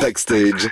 Backstage.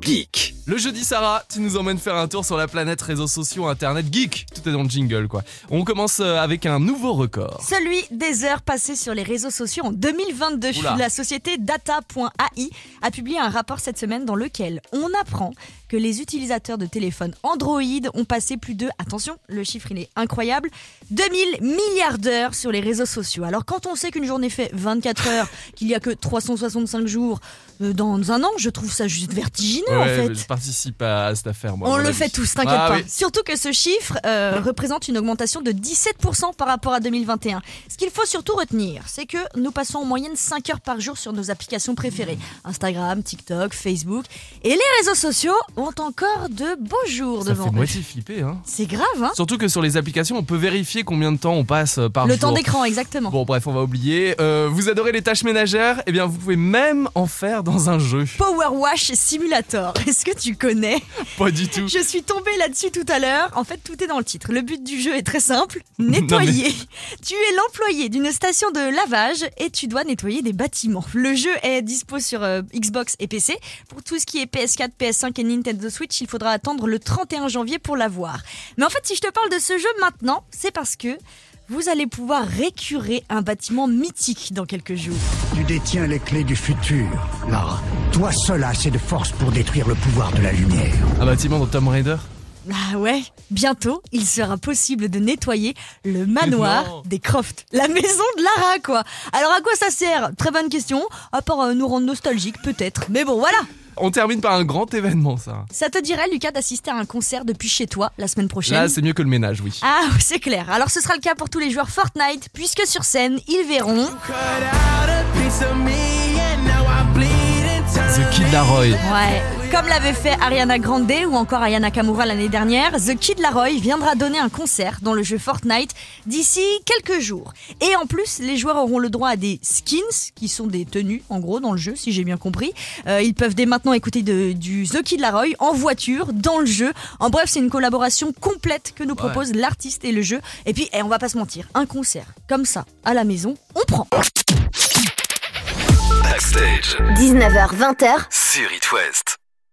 Geek. Le jeudi, Sarah, tu nous emmènes faire un tour sur la planète réseaux sociaux, internet, geek. Tout est dans le jingle, quoi. On commence euh, avec un nouveau record. Celui des heures passées sur les réseaux sociaux en 2022. Oula. La société data.ai a publié un rapport cette semaine dans lequel on apprend que les utilisateurs de téléphones Android ont passé plus de, attention, le chiffre il est incroyable, 2000 milliards d'heures sur les réseaux sociaux. Alors quand on sait qu'une journée fait 24 heures, qu'il y a que 365 jours euh, dans un an, je trouve ça juste vertigineux en fait. je participe à, à cette affaire, moi. On le fait tous, t'inquiète Ah pas. oui. Surtout que ce chiffre euh, représente une augmentation de 17% par rapport à 2021. Ce qu'il faut surtout retenir, c'est que nous passons en moyenne 5 heures par jour sur nos applications préférées. Instagram, TikTok, Facebook. Et les réseaux sociaux ont encore de beaux jours Ça devant fait eux. moitié flipper, hein. C'est grave, hein Surtout que sur les applications, on peut vérifier combien de temps on passe euh, par Le jour. temps d'écran, exactement. Bon, bref, on va oublier. Euh, vous adorez les tâches ménagères? Eh bien, vous pouvez même en faire dans un jeu. Power Wash Simulator. Est-ce que tu connais Pas du tout. Je suis tombée là-dessus tout à l'heure. En fait, tout est dans le titre. Le but du jeu est très simple nettoyer. Tu es l'employé d'une station de lavage et tu dois nettoyer des bâtiments. Le jeu est dispo sur euh, Xbox et PC. Pour tout ce qui est PS4, PS5 et Nintendo Switch, il faudra attendre le 31 janvier pour l'avoir. Mais en fait, si je te parle de ce jeu maintenant, c'est parce que vous allez pouvoir récurer un bâtiment mythique dans quelques jours. Tu détiens les clés du futur, Lara. Toi seul as assez de force pour détruire le pouvoir de la lumière. Un bâtiment dans Tomb Raider Ah ouais, bientôt, il sera possible de nettoyer le manoir Non. des Croft, la maison de Lara quoi. Alors à quoi ça sert? Très bonne question, à part euh, nous rendre nostalgiques peut-être. Mais bon voilà, On termine par un grand événement, ça. ça te dirait Lucas d'assister à un concert depuis chez toi la semaine prochaine Là, c'est mieux que le ménage, oui. ah, c'est clair. Alors ce sera le cas pour tous les joueurs Fortnite, puisque sur scène, ils verront The Kid Laroi. Ouais, comme l'avait fait Ariana Grande ou encore Aya Nakamura l'année dernière, The Kid Laroi viendra donner un concert dans le jeu Fortnite d'ici quelques jours. Et en plus, les joueurs auront le droit à des skins, qui sont des tenues en gros dans le jeu, si j'ai bien compris. Euh, ils peuvent dès maintenant écouter de- du The Kid Laroi en voiture, dans le jeu. En bref, c'est une collaboration complète que nous propose l'artiste et le jeu. Et puis, eh, on va pas se mentir, un concert comme ça, à la maison, on prend. Backstage. 19h20h, Sur It West.